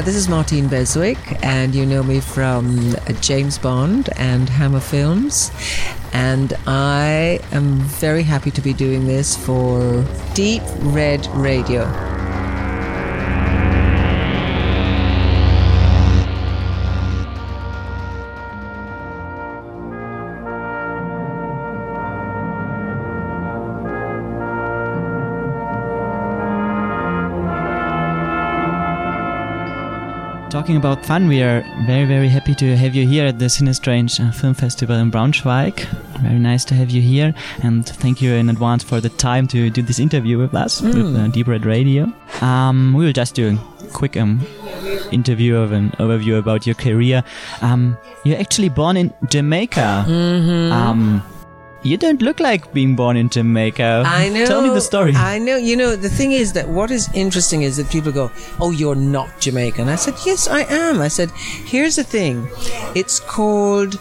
Uh, this is Martine Beswick, and you know me from James Bond and Hammer Films. And I am very happy to be doing this for Deep Red Radio. Talking about fun, we are very, very happy to have you here at the Cinestrange uh, Film Festival in Braunschweig. Very nice to have you here, and thank you in advance for the time to do this interview with us mm. with uh, Deep Red Radio. Um, we will just do a quick um, interview of an overview about your career. Um, you're actually born in Jamaica. Mm-hmm. Um, you don't look like being born in Jamaica. I know. Tell me the story. I know. You know, the thing is that what is interesting is that people go, "Oh, you're not Jamaican." I said, "Yes, I am." I said, "Here's the thing. It's called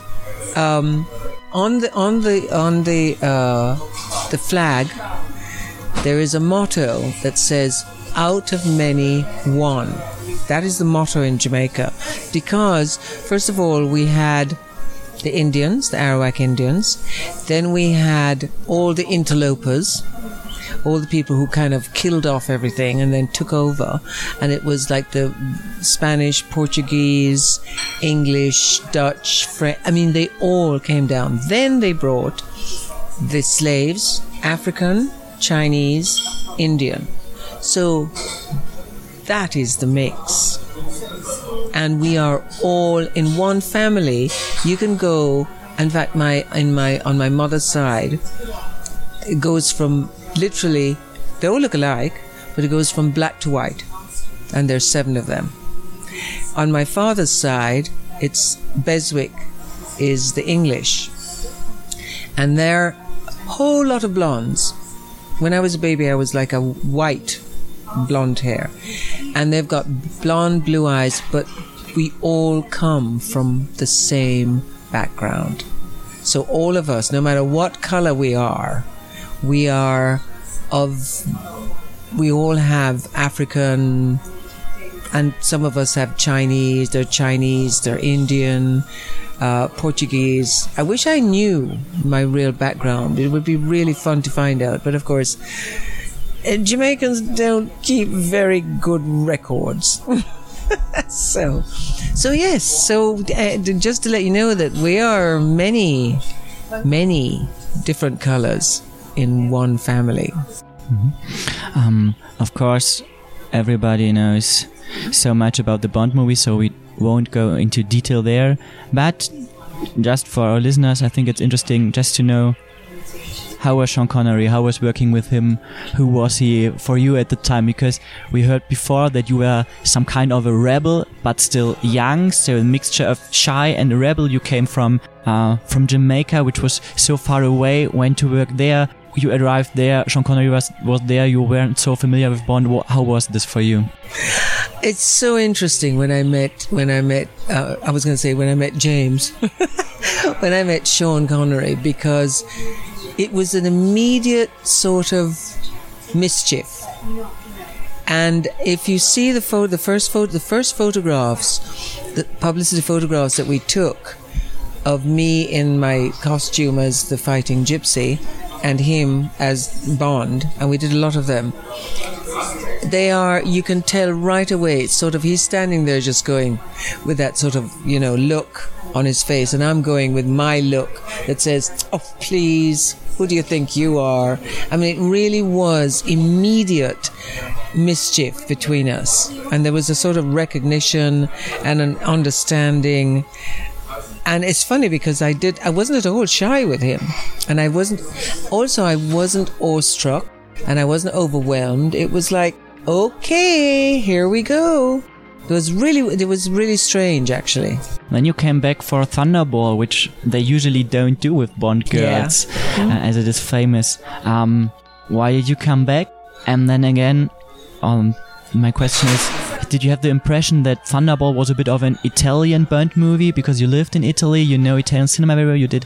um, on the on the on the uh, the flag. There is a motto that says, "Out of many, one." That is the motto in Jamaica, because first of all, we had the Indians, the Arawak Indians. Then we had all the interlopers, all the people who kind of killed off everything and then took over. And it was like the Spanish, Portuguese, English, Dutch, French. I mean, they all came down. Then they brought the slaves, African, Chinese, Indian. So that is the mix and we are all in one family. You can go. In fact, my in my on my mother's side, it goes from literally they all look alike, but it goes from black to white, and there's seven of them. On my father's side, it's Beswick is the English, and they're a whole lot of blondes. When I was a baby, I was like a white blonde hair. And they've got blonde, blue eyes, but we all come from the same background. So all of us, no matter what color we are, we are of, we all have African, and some of us have Chinese, they're Chinese, they're Indian, uh, Portuguese. I wish I knew my real background. It would be really fun to find out. But of course, Jamaicans don't keep very good records. so, so yes. So uh, just to let you know that we are many, many different colors in one family. Mm-hmm. Um, of course, everybody knows so much about the Bond movie, so we won't go into detail there. But just for our listeners, I think it's interesting just to know how was Sean Connery? How was working with him? Who was he for you at the time? Because we heard before that you were some kind of a rebel, but still young, so a mixture of shy and rebel. You came from uh, from Jamaica, which was so far away. Went to work there. You arrived there. Sean Connery was was there. You weren't so familiar with Bond. How was this for you? It's so interesting when I met when I met uh, I was going to say when I met James when I met Sean Connery because it was an immediate sort of mischief. And if you see the photo, the first photo, the first photographs, the publicity photographs that we took of me in my costume as the fighting gypsy and him as Bond, and we did a lot of them. They are, you can tell right away, it's sort of, he's standing there just going with that sort of, you know, look on his face, and I'm going with my look that says, oh, please, who do you think you are? I mean, it really was immediate mischief between us. And there was a sort of recognition and an understanding. And it's funny because I did, I wasn't at all shy with him. And I wasn't, also, I wasn't awestruck and I wasn't overwhelmed. It was like, okay, here we go. It was really, it was really strange, actually. Then you came back for Thunderball, which they usually don't do with Bond girls, yeah. uh, as it is famous. Um, why did you come back? And then again, um, my question is, did you have the impression that Thunderball was a bit of an Italian Bond movie because you lived in Italy, you know Italian cinema very well, you did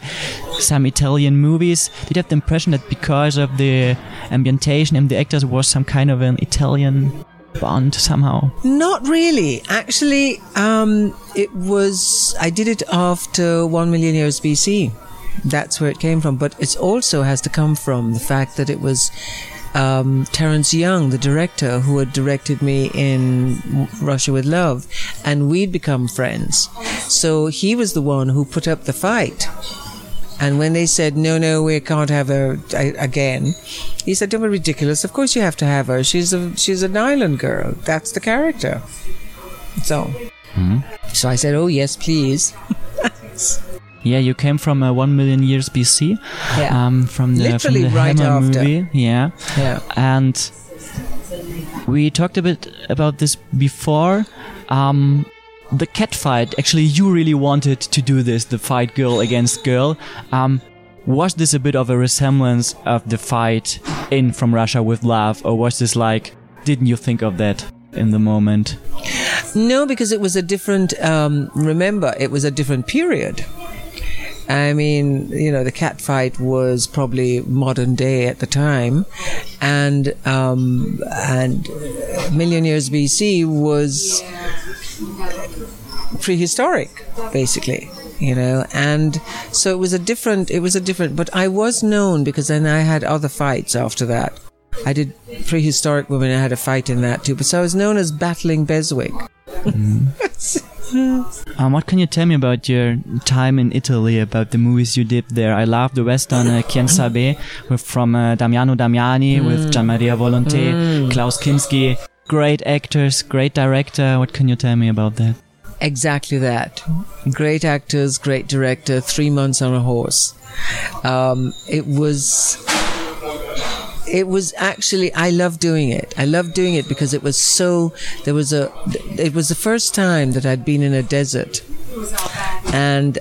some Italian movies? Did you have the impression that because of the ambientation and the actors was some kind of an Italian Bond somehow? Not really. Actually, um, it was, I did it after 1 million years BC. That's where it came from. But it also has to come from the fact that it was um, Terence Young, the director, who had directed me in Russia with Love, and we'd become friends. So he was the one who put up the fight. And when they said, no, no, we can't have her again, he said, don't be ridiculous. Of course you have to have her. She's a, she's an island girl. That's the character. So, mm-hmm. so I said, oh, yes, please. Yeah, you came from uh, one million years BC. Yeah. Um, from the, Literally from the right Hammer after. movie. Yeah. Yeah. And we talked a bit about this before. Um, the cat fight. Actually, you really wanted to do this, the fight girl against girl. Um, was this a bit of a resemblance of the fight in From Russia with Love, or was this like, didn't you think of that in the moment? No, because it was a different, um, remember, it was a different period. I mean, you know, the cat fight was probably modern day at the time, and um, and million years BC was prehistoric, basically. You know, and so it was a different. It was a different. But I was known because then I had other fights after that. I did prehistoric women. I had a fight in that too. But so I was known as battling Beswick. Mm. Um, what can you tell me about your time in Italy, about the movies you did there? I love the Western uh, Quien Sabe with, from uh, Damiano Damiani mm. with Gian Maria Volonté, mm. Klaus Kinski. Great actors, great director. What can you tell me about that? Exactly that. Great actors, great director, three months on a horse. Um, it was it was actually I love doing it. I love doing it because it was so there was a it was the first time that I'd been in a desert and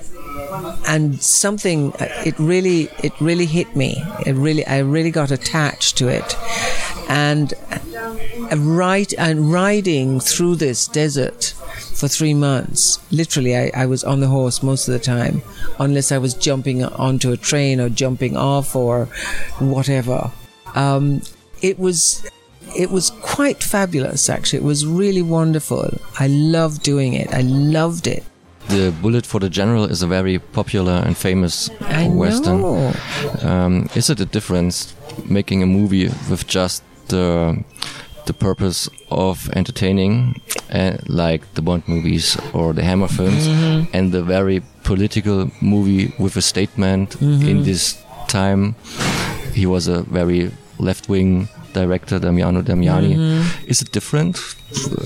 and something it really it really hit me. It really I really got attached to it. And right and riding through this desert for three months. Literally, I, I, was on the horse most of the time, unless I was jumping onto a train or jumping off or whatever. Um, it was it was quite fabulous actually it was really wonderful i loved doing it i loved it the bullet for the general is a very popular and famous I western know. Um, is it a difference making a movie with just the the purpose of entertaining uh, like the bond movies or the hammer films mm -hmm. and the very political movie with a statement mm -hmm. in this time he was a very left wing director Damiano Damiani. Mm-hmm. Is it different?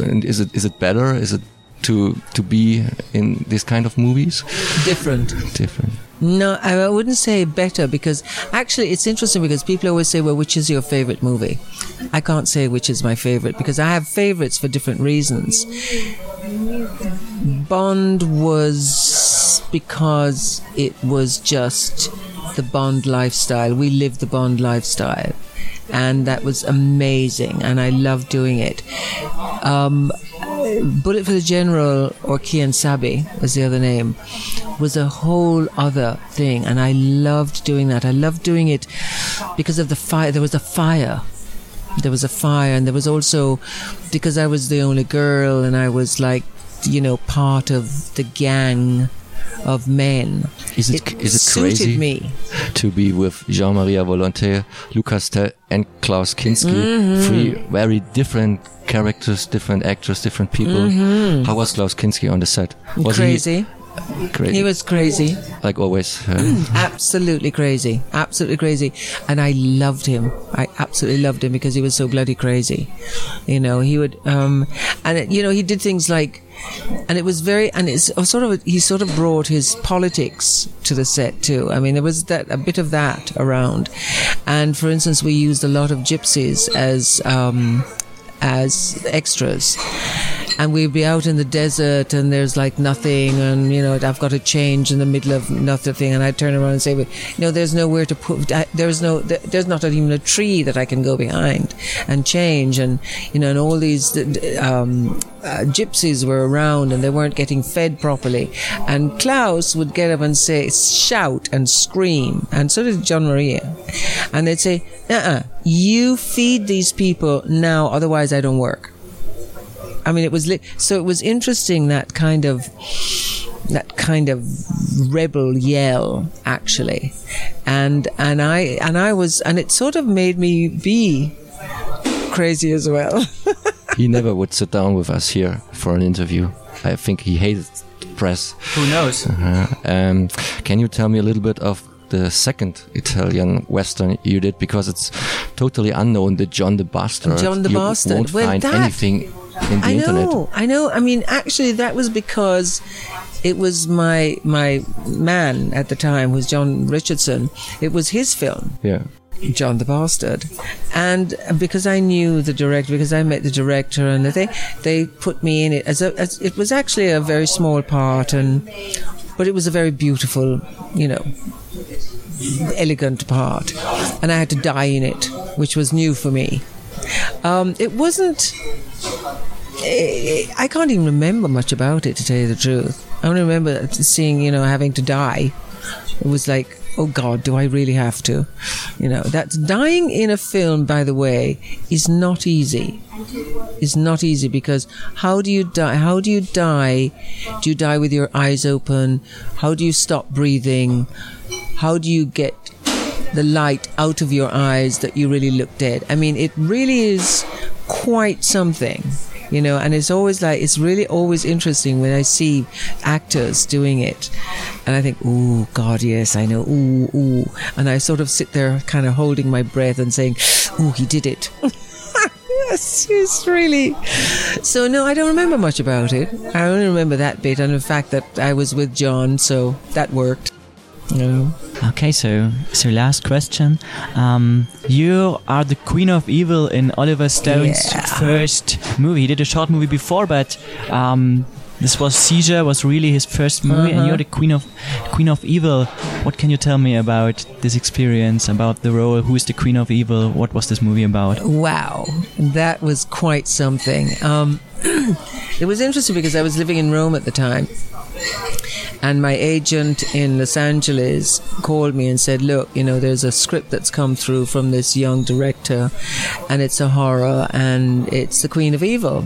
And is it is it better? Is it to to be in this kind of movies? Different. Different. No, I wouldn't say better because actually it's interesting because people always say, well, which is your favorite movie? I can't say which is my favorite because I have favorites for different reasons. Bond was because it was just the Bond lifestyle. We lived the Bond lifestyle and that was amazing, and I loved doing it. Um, Bullet for the General, or Quien Sabe was the other name, was a whole other thing, and I loved doing that. I loved doing it because of the fire. There was a fire. There was a fire, and there was also because I was the only girl, and I was like, you know, part of the gang of men. Is it, it is it suited crazy me. to be with Gian Maria Volonté, Lou Castel, and Klaus Kinski? Mm-hmm. Three very different characters, different actors, different people. How was Klaus Kinski on the set? Was Mm-hmm. crazy. He, crazy. He was crazy. like always. Uh, absolutely crazy. Absolutely crazy. And I loved him. I absolutely loved him because he was so bloody crazy. You know, he would, um, and it, you know, he did things like, and it was very, and it's sort of, he sort of brought his politics to the set too. I mean, there was that, a bit of that around. And for instance, we used a lot of gypsies as, um, as extras and we'd be out in the desert and there's like nothing and you know I've got to change in the middle of nothing. And I'd turn around and say well, know there's nowhere to put there's no there's not even a tree that I can go behind and change. And you know and all these um, uh, gypsies were around and they weren't getting fed properly. And Klaus would get up and say shout and scream. And so did Gian Maria. And they'd say uh-uh you feed these people now otherwise I don't work I mean, it was lit. So it was interesting that kind of that kind of rebel yell actually and and i and i was and it sort of made me be crazy as well he never would sit down with us here for an interview i think he hated the press Who knows? Uh, um, can you tell me a little bit of the second Italian western you did because it's totally unknown. The John the Bastard. John the you Bastard. won't Well, find that- anything in the I internet. know, I know. I mean, actually, that was because it was my my man at the time was John Richardson. It was his film, Yeah. John the Bastard, and because I knew the director, because I met the director, and they they put me in it as a as, it was actually a very small part, and but it was a very beautiful, you know, elegant part, and I had to die in it, which was new for me. Um, it wasn't. I I can't even remember much about it, to tell you the truth. I only remember seeing, you know, having to die. It was like, oh God, do I really have to? You know, that's dying in a film, by the way, is not easy. Is not easy because how do you die? How do you die? Do you die with your eyes open? How do you stop breathing? How do you get the light out of your eyes that you really look dead? I mean, it really is quite something you know and it's always like it's really always interesting when i see actors doing it and i think oh god yes i know. Ooh ooh. And i sort of sit there kind of holding my breath and saying oh he did it. Yes really so no i don't remember much about it. I only remember that bit and the fact that i was with john so that worked know Okay, so so last question. Um, you are the Queen of Evil in Oliver Stone's Yeah. first movie. He did a short movie before, but um, this was Seizure was really his first movie, and Uh-huh. you're the Queen of Queen of Evil. What can you tell me about this experience? About the role? Who is the Queen of Evil? What was this movie about? Wow, that was quite something. Um, it was interesting because I was living in Rome at the time, and my agent in Los Angeles called me and said, "Look, you know, there's a script that's come through from this young director, and it's a horror, and it's the Queen of Evil,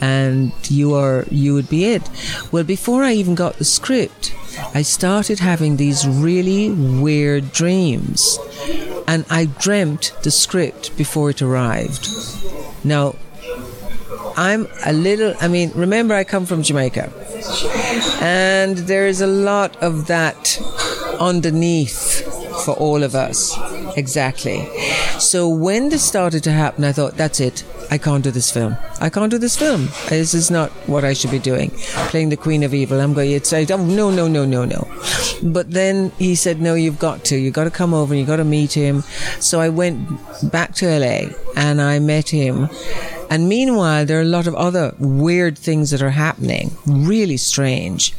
and you are you would be it." Well, before I even got the script, I started having these really weird dreams and I dreamt the script before it arrived. Now, I'm a little, I mean, remember I come from Jamaica, and there's a lot of that underneath for all of us. Exactly. So when this started to happen, I thought, that's it. I can't do this film. I can't do this film. This is not what I should be doing. Playing the Queen of Evil. I'm going to say, oh, no, no, no, no, no. But then he said, no, you've got to. You've got to come over and you've got to meet him. So I went back to LA and I met him. And meanwhile, there are a lot of other weird things that are happening, really strange.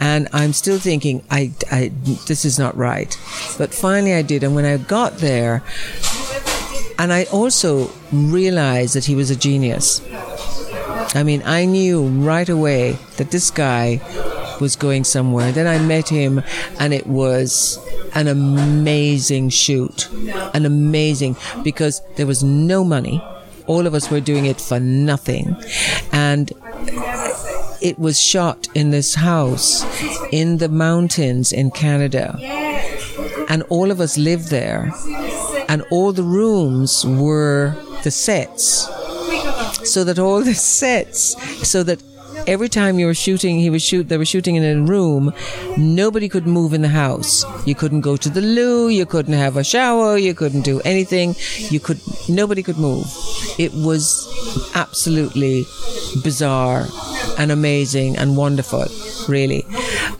And I'm still thinking, I, I, this is not right. But finally I did. And when I got there, and I also realized that he was a genius. I mean, I knew right away that this guy was going somewhere. Then I met him, and it was an amazing shoot. An amazing, because there was no money. All of us were doing it for nothing. And it was shot in this house in the mountains in Canada. And all of us lived there. And all the rooms were the sets. So that all the sets, so that every time you were shooting, he was shoot, they were shooting in a room, nobody could move in the house. You couldn't go to the loo, you couldn't have a shower, you couldn't do anything. You could, nobody could move. It was absolutely bizarre and amazing and wonderful, really.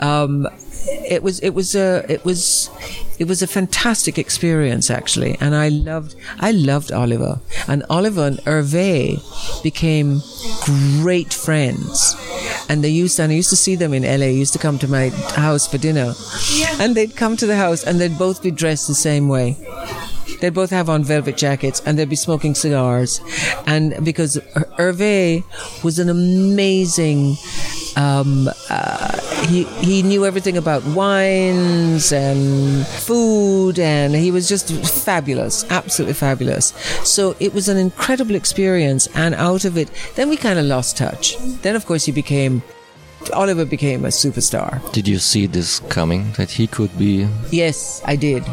Um, it was it was a it was it was a fantastic experience actually and i loved i loved oliver. And oliver and hervé became great friends. And they used and i used to see them in la used to come to my house for dinner. And they'd come to the house and they'd both be dressed the same way. They'd both have on velvet jackets and they'd be smoking cigars. And because Hervé was an amazing, um, uh, he he knew everything about wines and food, and he was just fabulous, absolutely fabulous. So it was an incredible experience, and out of it, then we kind of lost touch. Then, of course, he became. Oliver became a superstar. Did you see this coming that he could be? Yes, I did.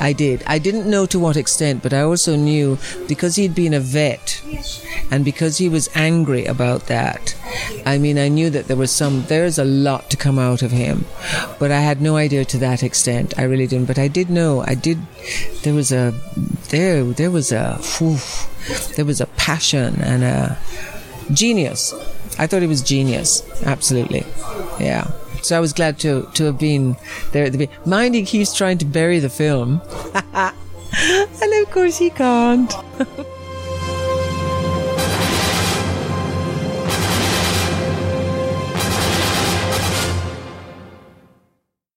I did. I didn't know to what extent, but I also knew because he'd been a vet and because he was angry about that. I mean, I knew that there was some, there's a lot to come out of him, but I had no idea to that extent. I really didn't. But I did know, I did, there was a, there, there was a, whew, there was a passion and a genius. I thought he was genius. Absolutely. Yeah. So I was glad to to have been there at the beginning. Mind he keeps trying to bury the film. and of course he can't.